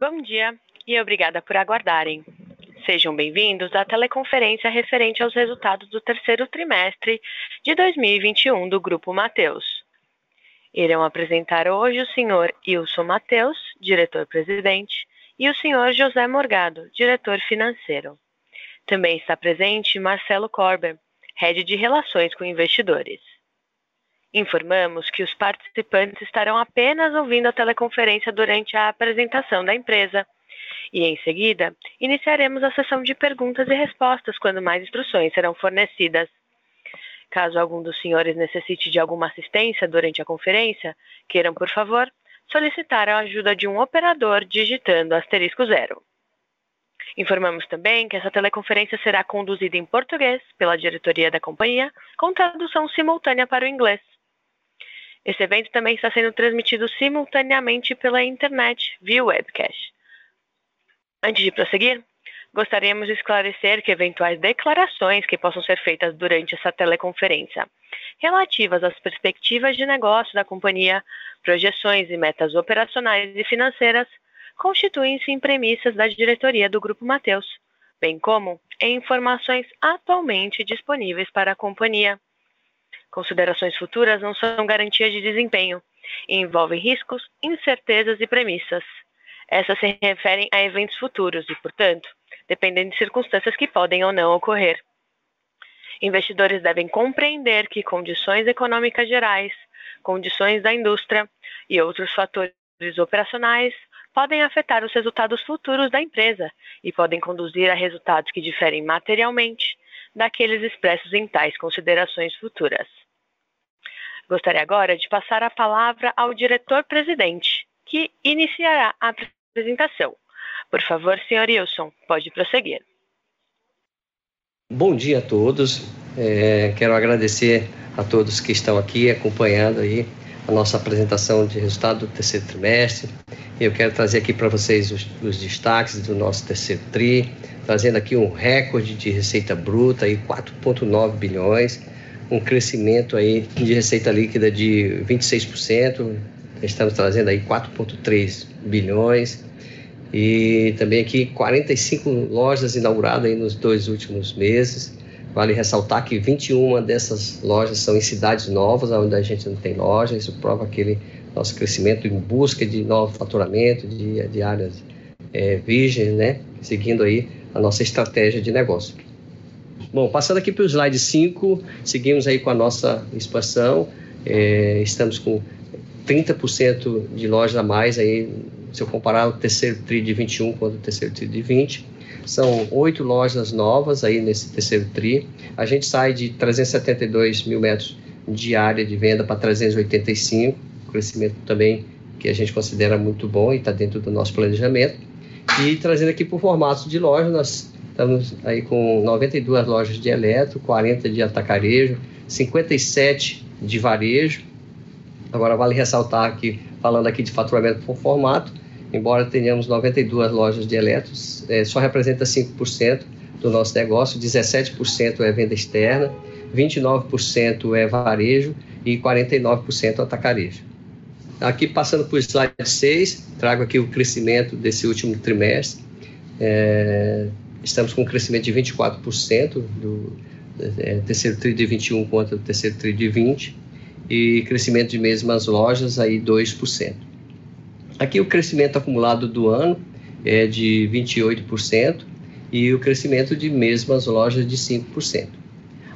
Bom dia e obrigada por aguardarem. Sejam bem-vindos à teleconferência referente aos resultados do terceiro trimestre de 2021 do Grupo Mateus. Irão apresentar hoje o senhor Ilson Mateus, diretor-presidente, e o senhor José Morgado, diretor financeiro. Também está presente Marcelo Corber, head de Relações com Investidores. Informamos que os participantes estarão apenas ouvindo a teleconferência durante a apresentação da empresa e, em seguida, iniciaremos a sessão de perguntas e respostas quando mais instruções serão fornecidas. Caso algum dos senhores necessite de alguma assistência durante a conferência, queiram, por favor, solicitar a ajuda de um operador digitando asterisco zero. Informamos também que essa teleconferência será conduzida em português pela diretoria da companhia, com tradução simultânea para o inglês. Esse evento também está sendo transmitido simultaneamente pela internet via webcast. Antes de prosseguir, gostaríamos de esclarecer que eventuais declarações que possam ser feitas durante essa teleconferência, relativas às perspectivas de negócio da companhia, projeções e metas operacionais e financeiras, constituem-se em premissas da diretoria do Grupo Mateus, bem como em informações atualmente disponíveis para a companhia. Considerações futuras não são garantia de desempenho e envolvem riscos, incertezas e premissas. Essas se referem a eventos futuros e, portanto, dependem de circunstâncias que podem ou não ocorrer. Investidores devem compreender que condições econômicas gerais, condições da indústria e outros fatores operacionais podem afetar os resultados futuros da empresa e podem conduzir a resultados que diferem materialmente daqueles expressos em tais considerações futuras. Gostaria agora de passar a palavra ao diretor-presidente, que iniciará a apresentação. Por favor, senhor Wilson, pode prosseguir. Bom dia a todos. É, quero agradecer a todos que estão aqui acompanhando aí a nossa apresentação de resultado do terceiro trimestre. Eu quero trazer aqui para vocês os, os, destaques do nosso terceiro TRI, trazendo aqui um recorde de receita bruta, 4,9 bilhões, um crescimento aí de receita líquida de 26%, estamos trazendo aí 4,3 bilhões, e também aqui 45 lojas inauguradas aí nos dois últimos meses. Vale ressaltar que 21 dessas lojas são em cidades novas, onde a gente não tem loja. Isso prova aquele nosso crescimento em busca de novo faturamento, de, de áreas é, virgens, né? Seguindo aí a nossa estratégia de negócio. Bom, passando aqui para o slide 5, seguimos aí com a nossa expansão. É, estamos com 30% de lojas a mais aí se eu comparar o terceiro TRI de 21 com o terceiro TRI de 20. São oito lojas novas aí nesse terceiro TRI. A gente sai de 372 mil metros de área de venda para 385, crescimento também que a gente considera muito bom e está dentro do nosso planejamento. E trazendo aqui para o formato de loja, nós estamos aí com 92 lojas de eletro, 40 de atacarejo, 57 de varejo. Agora vale ressaltar que falando aqui de faturamento por formato, embora tenhamos 92 lojas de eletros, é, só representa 5% do nosso negócio, 17% é venda externa, 29% é varejo e 49% atacarejo. Aqui passando para o slide 6, trago aqui o crescimento desse último trimestre. É, estamos com um crescimento de 24% do é, terceiro tri de 21 contra o terceiro tri de 20 e crescimento de mesmas lojas aí 2%. Aqui o crescimento acumulado do ano é de 28% e o crescimento de mesmas lojas de 5%.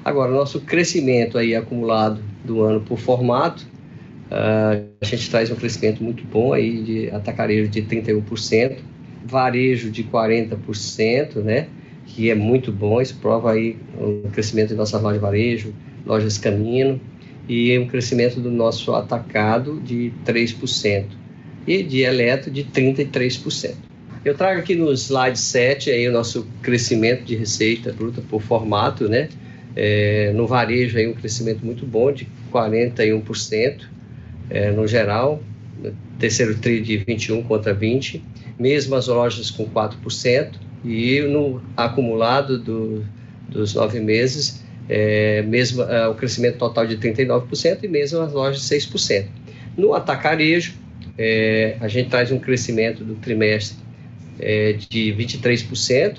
Agora, nosso crescimento aí acumulado do ano por formato, uh, a gente traz um crescimento muito bom aí de atacarejo de 31%, varejo de 40%, né? Que é muito bom, isso prova aí o crescimento de nossas lojas de varejo, lojas Camino, e um crescimento do nosso atacado de 3% e de eletro de 33%. Eu trago aqui no slide 7 aí o nosso crescimento de receita bruta por formato, né? É, no varejo aí um crescimento muito bom de 41% é, no geral, terceiro tri de 21 contra 20, mesmo as lojas com 4% e no acumulado do, dos nove meses é, mesmo é, o crescimento total de 39% e mesmo as lojas 6%. No atacarejo, é, a gente traz um crescimento do trimestre é, de 23%,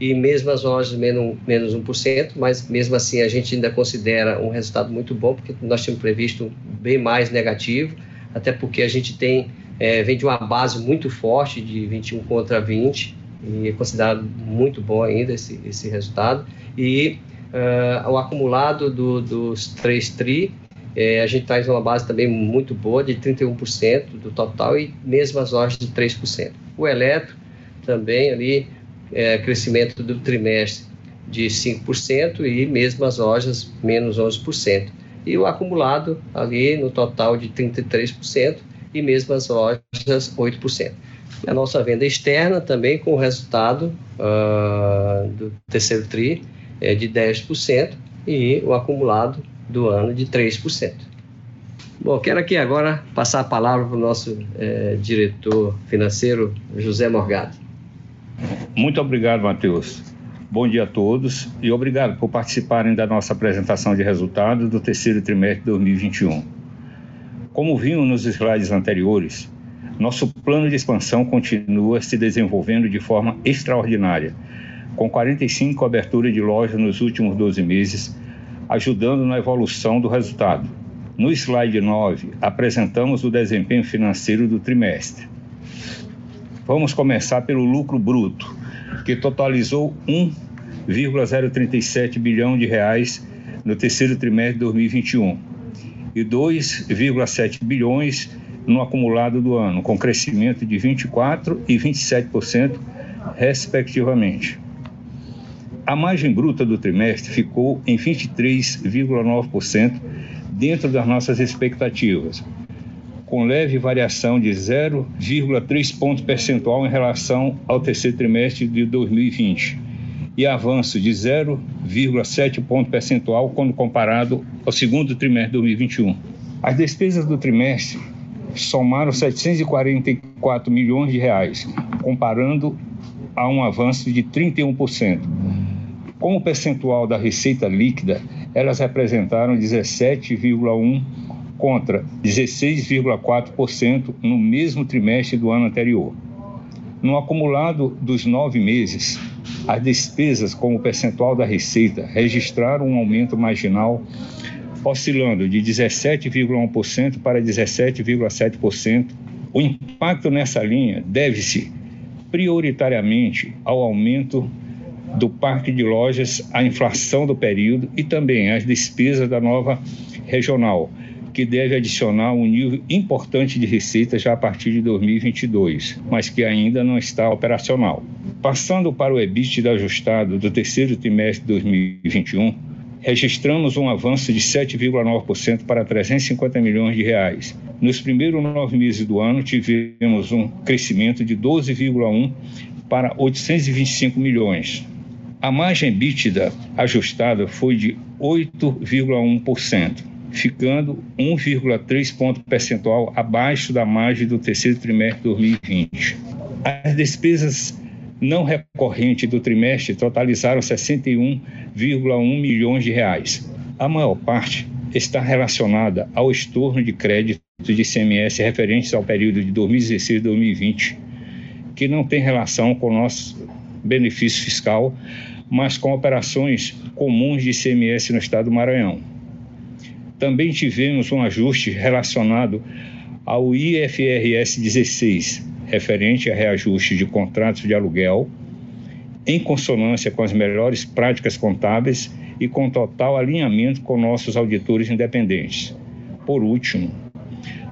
e mesmo as lojas menos, menos 1%, mas mesmo assim a gente ainda considera um resultado muito bom, porque nós tínhamos previsto bem mais negativo, até porque a gente tem, é, vem de uma base muito forte de 21 contra 20, e é considerado muito bom ainda esse, esse resultado. E uh, o acumulado do, dos três TRI, é, a gente traz uma base também muito boa, de 31% do total, e mesmo as lojas de 3%. O eletro também ali, é, crescimento do trimestre de 5% e mesmo as lojas menos 11%. E o acumulado ali no total de 33% e mesmo as lojas 8%. A nossa venda externa também com o resultado uh, do terceiro TRI é de 10% e o acumulado do ano de 3%. Bom, quero aqui agora passar a palavra para o nosso é, diretor financeiro, José Morgado. Muito obrigado, Matheus. Bom dia a todos e obrigado por participarem da nossa apresentação de resultados do terceiro trimestre de 2021. Como vimos nos slides anteriores, nosso plano de expansão continua se desenvolvendo de forma extraordinária, com 45 aberturas de lojas nos últimos 12 meses, ajudando na evolução do resultado. No slide 9, apresentamos o desempenho financeiro do trimestre. Vamos começar pelo lucro bruto, que totalizou 1,037 bilhão de reais no terceiro trimestre de 2021 e 2,7 bilhões no acumulado do ano, com crescimento de 24% e 27%, respectivamente. A margem bruta do trimestre ficou em 23,9%, dentro das nossas expectativas, com leve variação de 0,3 ponto percentual em relação ao terceiro trimestre de 2020 e avanço de 0,7 ponto percentual quando comparado ao segundo trimestre de 2021. As despesas do trimestre somaram 744 milhões de reais, comparando a um avanço de 31%. Como percentual da receita líquida, elas representaram 17,1% contra 16,4% no mesmo trimestre do ano anterior. No acumulado dos nove meses, as despesas como percentual da receita registraram um aumento marginal oscilando de 17,1% para 17,7%. O impacto nessa linha deve-se prioritariamente ao aumento do parque de lojas, à inflação do período e também às despesas da nova regional, que deve adicionar um nível importante de receita já a partir de 2022, mas que ainda não está operacional. Passando para o EBITDA ajustado do terceiro trimestre de 2021, registramos um avanço de 7,9% para 350 milhões de reais. Nos primeiros nove meses do ano, tivemos um crescimento de 12,1% para 825 milhões. A margem bítida ajustada foi de 8,1%, ficando 1,3 ponto percentual abaixo da margem do terceiro trimestre de 2020. As despesas não recorrentes do trimestre totalizaram 61,1 milhões de reais. A maior parte está relacionada ao estorno de crédito de ICMS referentes ao período de 2016 e 2020, que não tem relação com o nosso benefício fiscal, mas com operações comuns de ICMS no estado do Maranhão. Também tivemos um ajuste relacionado ao IFRS 16, referente a reajuste de contratos de aluguel, em consonância com as melhores práticas contábeis e com total alinhamento com nossos auditores independentes. Por último,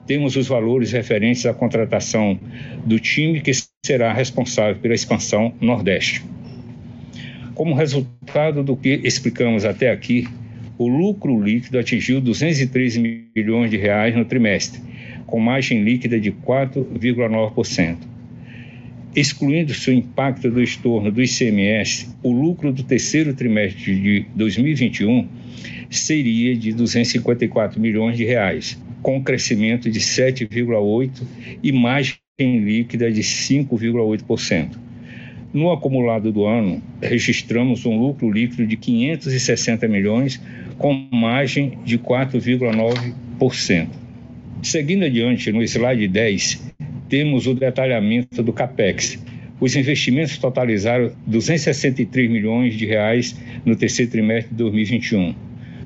temos os valores referentes à contratação do time que será responsável pela expansão Nordeste. Como resultado do que explicamos até aqui, o lucro líquido atingiu 213 milhões de reais no trimestre, com margem líquida de 4,9%. Excluindo-se o impacto do estorno do ICMS, o lucro do terceiro trimestre de 2021 seria de 254 milhões de reais, com crescimento de 7,8% e margem líquida de 5,8%. No acumulado do ano, registramos um lucro líquido de 560 milhões, com margem de 4,9%. Seguindo adiante, no slide 10, temos o detalhamento do CAPEX, Os investimentos totalizaram 263 milhões de reais no terceiro trimestre de 2021.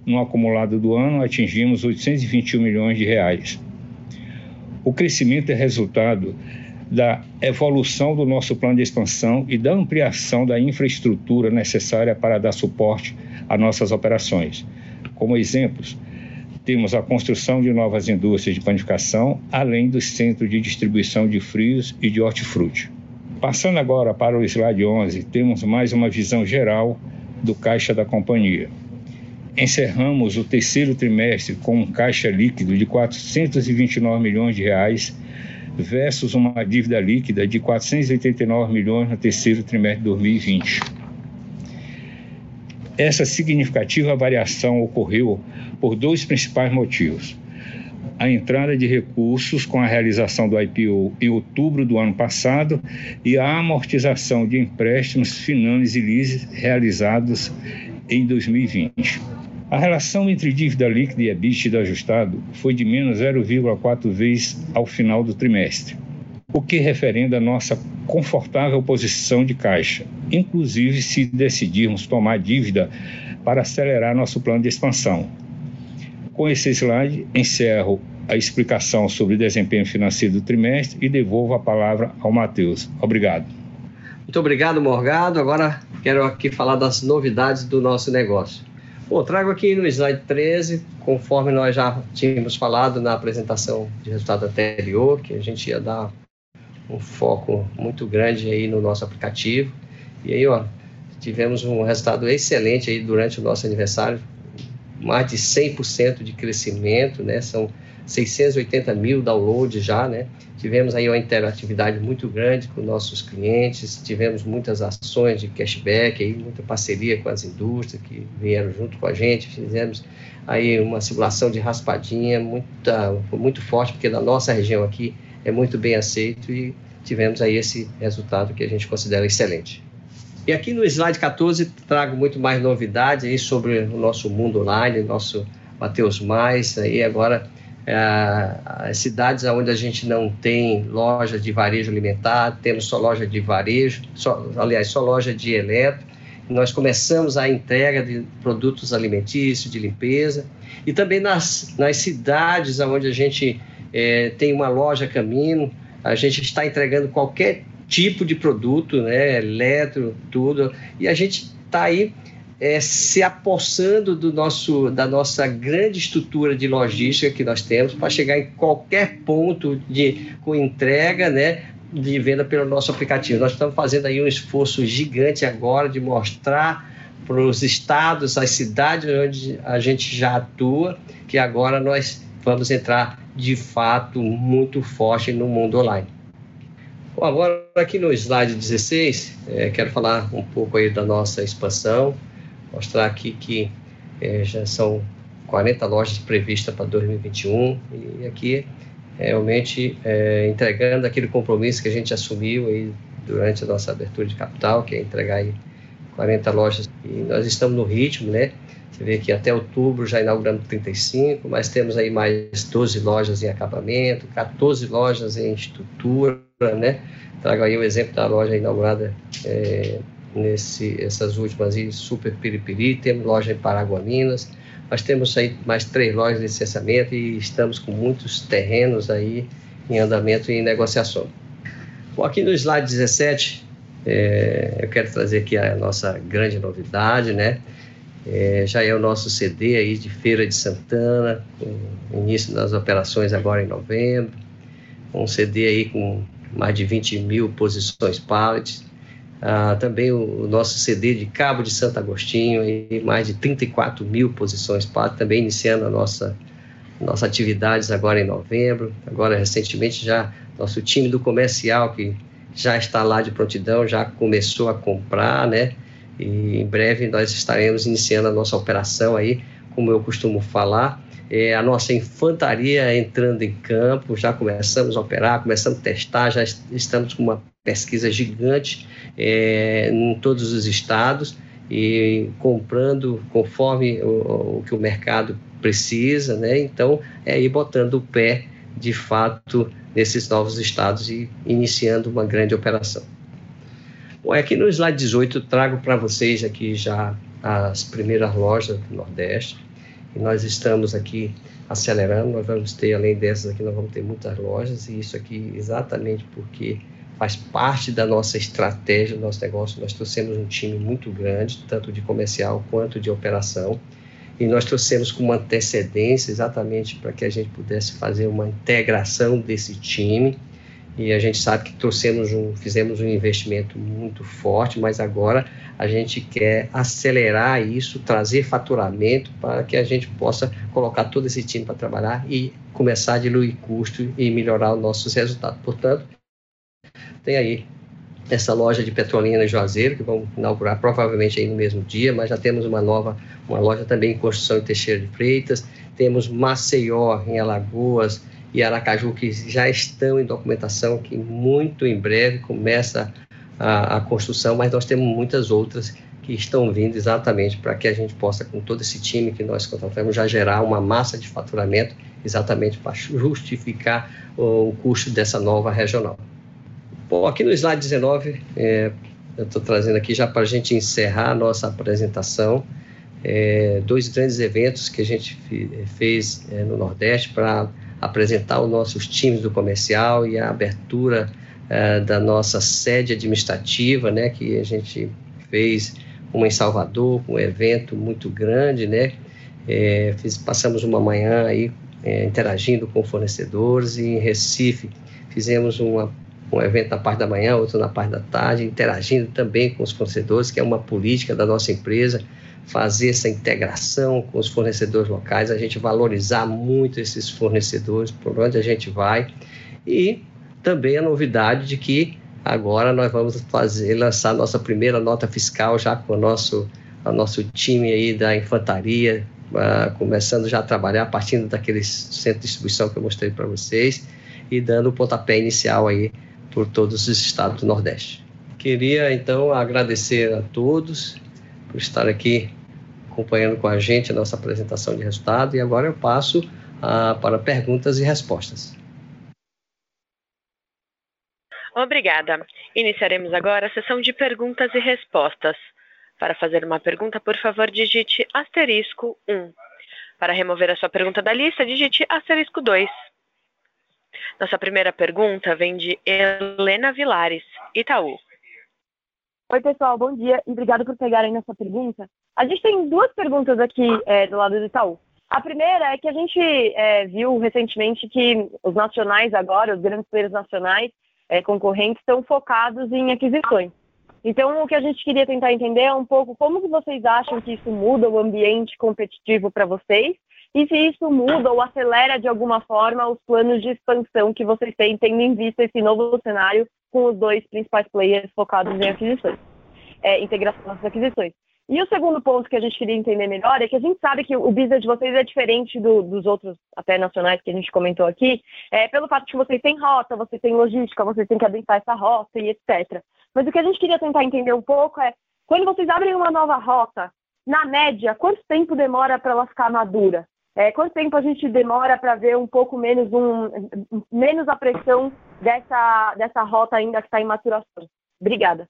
No acumulado do ano, atingimos 821 milhões de reais. O crescimento é resultado da evolução do nosso plano de expansão e da ampliação da infraestrutura necessária para dar suporte a nossas operações. Como exemplos, temos a construção de novas indústrias de panificação, além do centro de distribuição de frios e de hortifruti. Passando agora para o slide 11, temos mais uma visão geral do caixa da companhia. Encerramos o terceiro trimestre com um caixa líquido de 429 milhões de reais versus uma dívida líquida de 489 milhões no terceiro trimestre de 2020. Essa significativa variação ocorreu por dois principais motivos. A entrada de recursos com a realização do IPO em outubro do ano passado e a amortização de empréstimos, finanças e leases realizados em 2020. A relação entre dívida líquida e EBITDA ajustado foi de menos 0,4 vezes ao final do trimestre, o que referenda a nossa confortável posição de caixa, inclusive se decidirmos tomar dívida para acelerar nosso plano de expansão. Com esse slide, encerro a explicação sobre o desempenho financeiro do trimestre e devolvo a palavra ao Matheus. Obrigado. Muito obrigado, Morgado. Agora quero aqui falar das novidades do nosso negócio. Bom, trago aqui no slide 13, conforme nós já tínhamos falado na apresentação de resultado anterior, que a gente ia dar um foco muito grande aí no nosso aplicativo. E aí, ó, tivemos um resultado excelente aí durante o nosso aniversário, mais de 100% de crescimento, né? São 680 mil downloads já, né? Tivemos aí uma interatividade muito grande com nossos clientes, tivemos muitas ações de cashback, aí, muita parceria com as indústrias que vieram junto com a gente, fizemos aí uma simulação de raspadinha muita, muito forte, porque na nossa região aqui é muito bem aceito e tivemos aí esse resultado que a gente considera excelente. E aqui no slide 14 trago muito mais novidades aí sobre o nosso mundo online, nosso Mateus Mais, aí agora as cidades onde a gente não tem loja de varejo alimentar, temos só loja de varejo, só, aliás, só loja de eletro. Nós começamos a entrega de produtos alimentícios, de limpeza, e também nas, nas cidades onde a gente é, tem uma loja caminho, a gente está entregando qualquer tipo de produto, né, eletro, tudo, e a gente está aí é, se apossando do nosso, da nossa grande estrutura de logística que nós temos para chegar em qualquer ponto de, com entrega, né, de venda pelo nosso aplicativo. Nós estamos fazendo aí um esforço gigante agora de mostrar para os estados, as cidades onde a gente já atua, que agora nós vamos entrar de fato muito forte no mundo online. Bom, agora aqui no slide 16, é, quero falar um pouco aí da nossa expansão mostrar aqui que é, já são 40 lojas previstas para 2021 e aqui realmente é, entregando aquele compromisso que a gente assumiu aí durante a nossa abertura de capital, que é entregar aí 40 lojas e nós estamos no ritmo, né? Você vê que até outubro já inauguramos 35, mas temos aí mais 12 lojas em acabamento, 14 lojas em estrutura, né? Trago aí o exemplo da loja inaugurada é, nesse, essas últimas aí, Super Piripiri, temos loja em Paraguaminas, nós temos aí mais três lojas de licenciamento e estamos com muitos terrenos aí em andamento e em negociação. Bom, aqui no slide 17, é, eu quero trazer aqui a nossa grande novidade, né? É, já é o nosso CD aí de Feira de Santana, início das operações agora em novembro, um CD aí com mais de 20 mil posições pallets, ah, também o, o, nosso CD de Cabo de Santo Agostinho, e mais de 34 mil posições também iniciando a nossa, nossa atividades agora em novembro. Agora, recentemente, já nosso time do comercial, que já está lá de prontidão, já começou a comprar, né? E em breve nós estaremos iniciando a nossa operação aí, como eu costumo falar, é, a nossa infantaria entrando em campo, já começamos a operar, começamos a testar, já estamos com uma pesquisa gigante é, em todos os estados e comprando conforme o, o, que o mercado precisa, né? Então, é ir botando o pé, de fato, nesses novos estados e iniciando uma grande operação. Bom, aqui no slide 18 eu trago para vocês aqui já as primeiras lojas do Nordeste. E nós estamos aqui acelerando, nós vamos ter, além dessas aqui, nós vamos ter muitas lojas, e isso aqui exatamente porque faz parte da nossa estratégia, do nosso negócio. Nós trouxemos um time muito grande, tanto de comercial quanto de operação, e nós trouxemos com uma antecedência exatamente para que a gente pudesse fazer uma integração desse time. E a gente sabe que trouxemos um, fizemos um investimento muito forte, mas agora a gente quer acelerar isso, trazer faturamento para que a gente possa colocar todo esse time para trabalhar e começar a diluir custo e melhorar os nossos resultados. Portanto, tem aí essa loja de Petrolina e Juazeiro, que vamos inaugurar provavelmente aí no mesmo dia, mas já temos uma nova, uma loja também em construção em Teixeira de Freitas, temos Maceió em Alagoas e Aracaju que já estão em documentação, que muito em breve começa a, a construção, mas nós temos muitas outras que estão vindo exatamente para que a gente possa, com todo esse time que nós contratamos, já gerar uma massa de faturamento exatamente para justificar o, o custo dessa nova regional. Bom, aqui no slide 19, é, eu estou trazendo aqui já para a gente encerrar a nossa apresentação, é, dois grandes eventos que a gente fez é, no Nordeste para apresentar os nossos times do comercial e a abertura é, da nossa sede administrativa, né, que a gente fez uma em Salvador, um evento muito grande, né, é, fiz, passamos uma manhã aí é, interagindo com fornecedores e em Recife fizemos uma um evento na parte da manhã, outro na parte da tarde, interagindo também com os fornecedores, que é uma política da nossa empresa, fazer essa integração com os fornecedores locais, a gente valorizar muito esses fornecedores, por onde a gente vai, e também a novidade de que agora nós vamos fazer, lançar nossa primeira nota fiscal já com o nosso, o nosso time aí da infantaria, uh, começando já a trabalhar, partindo daqueles centro de distribuição que eu mostrei para vocês, e dando o pontapé inicial aí por todos os estados do Nordeste. Queria então agradecer a todos por estar aqui acompanhando com a gente a nossa apresentação de resultado e agora eu passo ah, para perguntas e respostas. Obrigada. Iniciaremos agora a sessão de perguntas e respostas. Para fazer uma pergunta, por favor, digite asterisco 1. Para remover a sua pergunta da lista, digite asterisco 2. Nossa primeira pergunta vem de Helena Vilares, Itaú. Oi, pessoal, bom dia e obrigado por pegarem nossa pergunta. A gente tem duas perguntas aqui é, do lado do Itaú. A primeira é que a gente é, viu recentemente que os nacionais agora, os grandes players nacionais é, concorrentes, estão focados em aquisições. Então, o que a gente queria tentar entender é um pouco como que vocês acham que isso muda o ambiente competitivo para vocês e se isso muda ou acelera de alguma forma os planos de expansão que vocês têm, tendo em vista esse novo cenário com os dois principais players focados em aquisições, é, integração das aquisições. E o segundo ponto que a gente queria entender melhor é que a gente sabe que o business de vocês é diferente do, dos outros, até nacionais, que a gente comentou aqui, é, pelo fato de que vocês têm rota, vocês têm logística, vocês têm que adentrar essa rota e etc. Mas o que a gente queria tentar entender um pouco é, quando vocês abrem uma nova rota, na média, quanto tempo demora para ela ficar madura? É, quanto tempo a gente demora para ver um pouco menos, um, menos a pressão dessa, dessa rota ainda que está em maturação? Obrigada.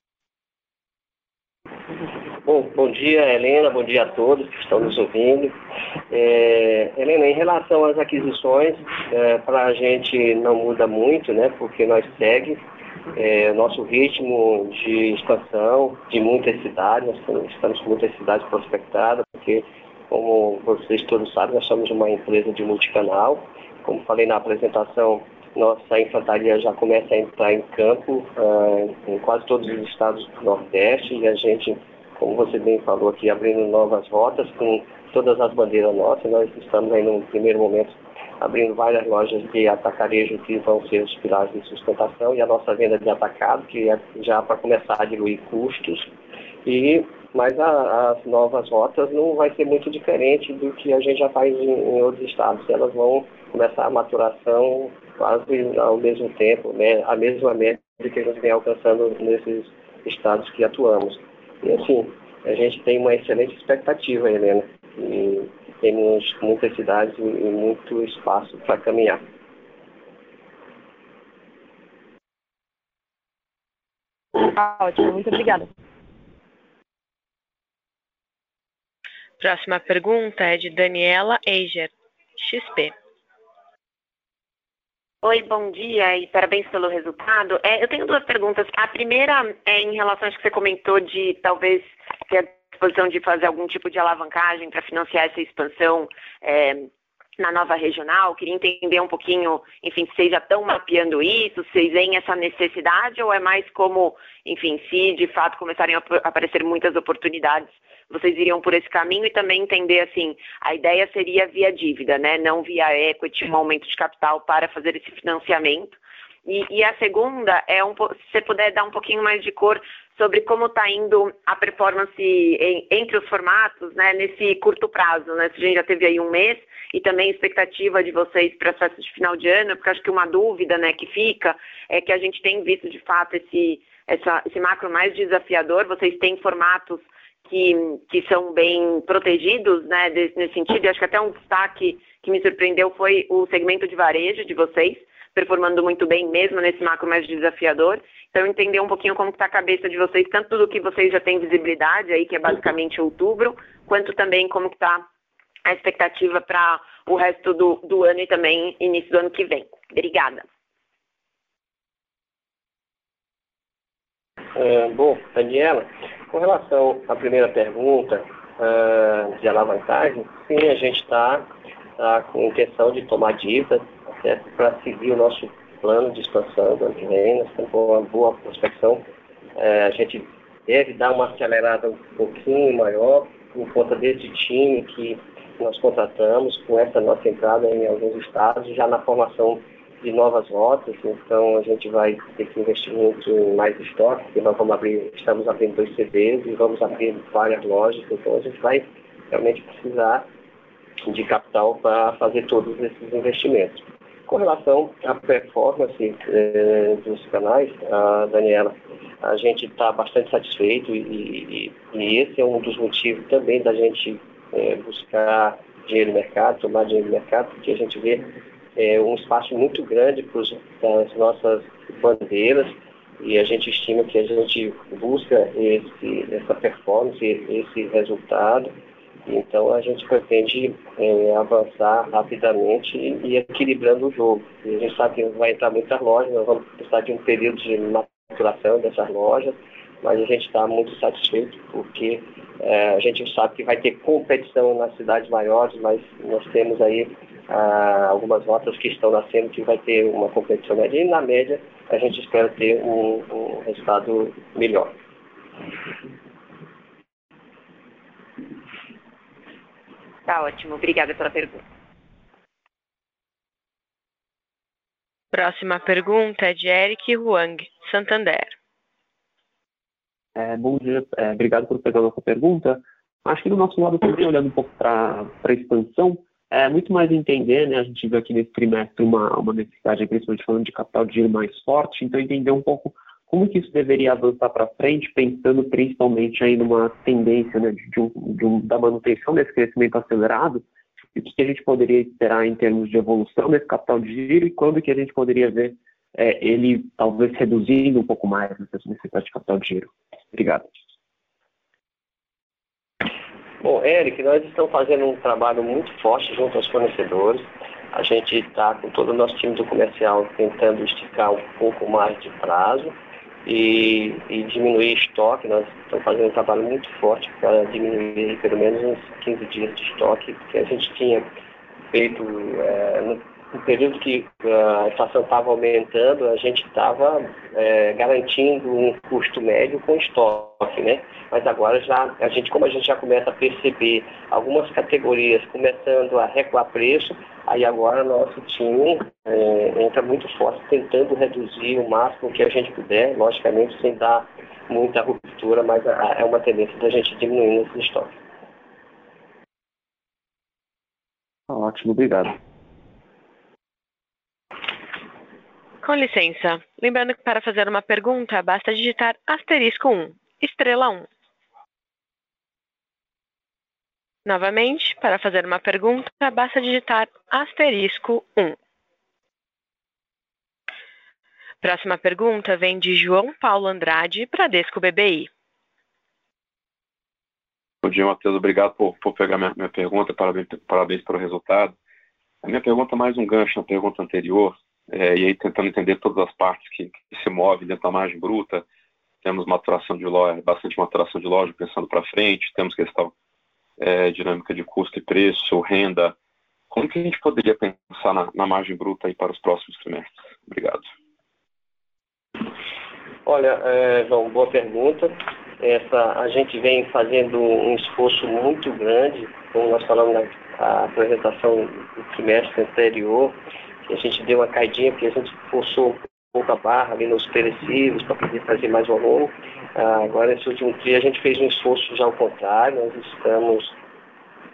Bom, bom dia, Helena, bom dia a todos que estão nos ouvindo. É, Helena, em relação às aquisições, é, para a gente não muda muito, né, porque nós segue é, nosso ritmo de expansão de muitas cidades, nós estamos com muitas cidades prospectadas, porque como vocês todos sabem, nós somos uma empresa de multicanal. Como falei na apresentação, nossa infantaria já começa a entrar em campo uh, em quase todos os estados do Nordeste e a gente, como você bem falou aqui, abrindo novas rotas com todas as bandeiras nossas. Nós estamos aí no primeiro momento abrindo várias lojas de atacarejo que vão ser os pilares de sustentação e a nossa venda de atacado, que é já para começar a diluir custos. E mas a, as novas rotas não vai ser muito diferente do que a gente já faz em, em outros estados. Elas vão começar a maturação quase ao mesmo tempo, né, a mesma média que a gente vem alcançando nesses estados que atuamos. E assim, a gente tem uma excelente expectativa, Helena, e temos muitas cidades e muito espaço para caminhar. Tá ótimo, muito obrigada. Próxima pergunta é de Daniela Eiger, XP. Oi, bom dia e parabéns pelo resultado. É, eu tenho duas perguntas. A primeira é em relação às que você comentou de talvez ter a disposição de fazer algum tipo de alavancagem para financiar essa expansão é, na nova regional. Queria entender um pouquinho, enfim, se vocês já estão mapeando isso, se vocês veem essa necessidade ou é mais como, enfim, se de fato começarem a aparecer muitas oportunidades, vocês iriam por esse caminho e também entender, assim, a ideia seria via dívida, né, não via equity, um aumento de capital para fazer esse financiamento. E, e a segunda é, um, se você puder dar um pouquinho mais de cor sobre como está indo a performance em, entre os formatos, né, nesse curto prazo, né, se a gente já teve aí um mês, e também expectativa de vocês para as festas de final de ano, porque acho que uma dúvida né, que fica é que a gente tem visto de fato esse, essa, esse macro mais desafiador, vocês têm formatos que, que são bem protegidos né, nesse sentido, e acho que até um destaque que me surpreendeu foi o segmento de varejo de vocês, performando muito bem mesmo nesse macro mais desafiador. Então, entender um pouquinho como está a cabeça de vocês, tanto do que vocês já têm visibilidade aí, que é basicamente outubro, quanto também como está a expectativa para o resto do, do ano e também início do ano que vem. Obrigada. Uh, bom, Daniela, com relação à primeira pergunta uh, de alavancagem, sim, a gente está tá com intenção de tomar dívida para seguir o nosso plano de expansão do estamos com uma boa prospecção. Uh, a gente deve dar uma acelerada um pouquinho maior por conta desse time que nós contratamos com essa nossa entrada em alguns estados, já na formação de novas rotas, então a gente vai ter que investir muito em mais estoque, porque nós vamos abrir, estamos abrindo dois CDs e vamos abrir várias lojas, então a gente vai realmente precisar de capital para fazer todos esses investimentos. Com relação à performance eh, dos canais, a Daniela, a gente está bastante satisfeito e, e, e, esse é um dos motivos também da gente é, buscar dinheiro no mercado, tomar dinheiro no mercado, porque a gente vê é, um espaço muito grande para as nossas bandeiras e a gente estima que a gente busca esse, essa performance, esse resultado. Então a gente pretende é, avançar rapidamente e, e, equilibrando o jogo. E a gente sabe que vai entrar muitas lojas, nós vamos precisar de um período de maturação dessas lojas, mas a gente está muito satisfeito porque é, a gente sabe que vai ter competição nas cidades maiores, mas nós temos aí ah, algumas rotas que estão nascendo que vai ter uma competição média e na média a gente espera ter um, um resultado melhor. Tá ótimo, obrigada pela pergunta. Próxima pergunta é de Eric Huang, Santander. É, bom dia, é, obrigado por pegar a nossa pergunta. Acho que do nosso lado também, olhando um pouco para a expansão, é muito mais entender, né? A gente viu aqui nesse trimestre uma, uma necessidade, principalmente falando de capital de giro mais forte, então entender um pouco como que isso deveria avançar para frente, pensando principalmente aí numa tendência né, de, um, de um, da manutenção desse crescimento acelerado, e o que a gente poderia esperar em termos de evolução desse capital de giro e quando que a gente poderia ver é, ele talvez reduzindo um pouco mais essa necessidade de capital de giro. Obrigado. Bom, Eric, nós estamos fazendo um trabalho muito forte junto aos fornecedores. A gente está com todo o nosso time do comercial tentando esticar um pouco mais de prazo e, e diminuir estoque. Nós estamos fazendo um trabalho muito forte para diminuir pelo menos uns 15 dias de estoque que a gente tinha feito é, no no período que a inflação estava aumentando, a gente estava é, garantindo um custo médio com estoque, né? Mas agora já, a gente, como a gente já começa a perceber algumas categorias começando a recuar preço, aí agora nosso time é, entra muito forte tentando reduzir o máximo que a gente puder, logicamente sem dar muita ruptura, mas é uma tendência da gente diminuir esse estoque. Ótimo, obrigado. Com licença, lembrando que para fazer uma pergunta basta digitar asterisco 1, estrela 1. Novamente, para fazer uma pergunta basta digitar asterisco 1. Próxima pergunta vem de João Paulo Andrade, Bradesco BBI. Bom dia, Matheus. Obrigado por, por pegar minha, minha pergunta. Parabéns, parabéns pelo resultado. A minha pergunta é mais um gancho na pergunta anterior, é, e aí tentando entender todas as partes que, que, se movem dentro da margem bruta. Temos maturação de loja, bastante maturação de loja pensando para frente, temos questão é, dinâmica de custo e preço, renda. Como que a gente poderia pensar na, na margem bruta aí para os próximos trimestres? Obrigado. Olha, é, João, boa pergunta. Essa, a gente vem fazendo um esforço muito grande, como nós falamos na apresentação do trimestre anterior, que a gente deu uma caidinha, porque a gente forçou um pouco a barra ali nos perecíveis para poder fazer mais volume. Ah, agora, nesse último dia, a gente fez um esforço já ao contrário, nós estamos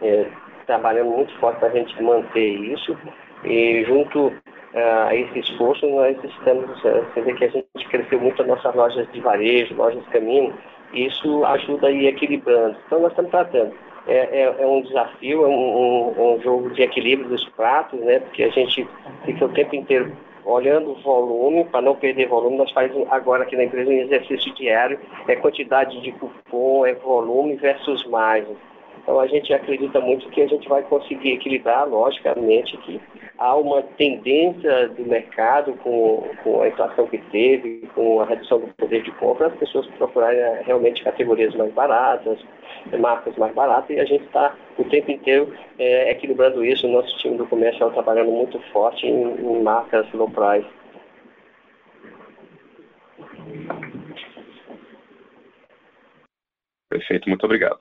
é, trabalhando muito forte para a gente manter isso, e junto ah, a esse esforço, nós estamos, você vê que a gente cresceu muito as nossas lojas de varejo, lojas de caminho, isso ajuda a ir equilibrando. Então, nós estamos tratando. É, é, é um desafio, é um, um, um, jogo de equilíbrio dos pratos, né? Porque a gente fica o tempo inteiro olhando o volume, para não perder volume, nós fazemos agora aqui na empresa um exercício diário, é quantidade de cupom, é volume versus margem. Então a gente acredita muito que a gente vai conseguir equilibrar, logicamente, que há uma tendência do mercado com, com a inflação que teve, com a redução do poder de compra, as pessoas procurarem eh, realmente categorias mais baratas, marcas mais baratas, e a gente está o tempo inteiro é, equilibrando isso. O nosso time do comércio está trabalhando muito forte em, em marcas low price. Perfeito, muito obrigado.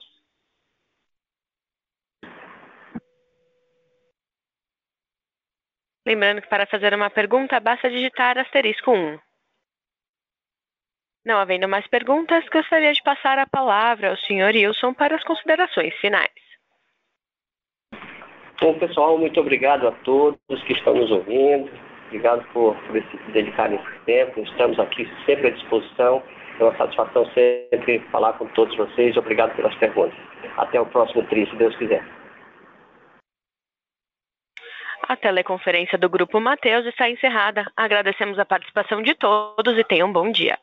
Lembrando que para fazer uma pergunta basta digitar asterisco 1. Não havendo mais perguntas, gostaria de passar a palavra ao Sr. Wilson para as considerações finais. Bom, pessoal, muito obrigado a todos que estão nos ouvindo. Obrigado por, por esse, dedicar esse tempo. Estamos aqui sempre à disposição. É uma satisfação sempre falar com todos vocês. Obrigado pelas perguntas. Até o próximo TRI, se Deus quiser. A teleconferência do Grupo Mateus está encerrada. Agradecemos a participação de todos e tenham um bom dia.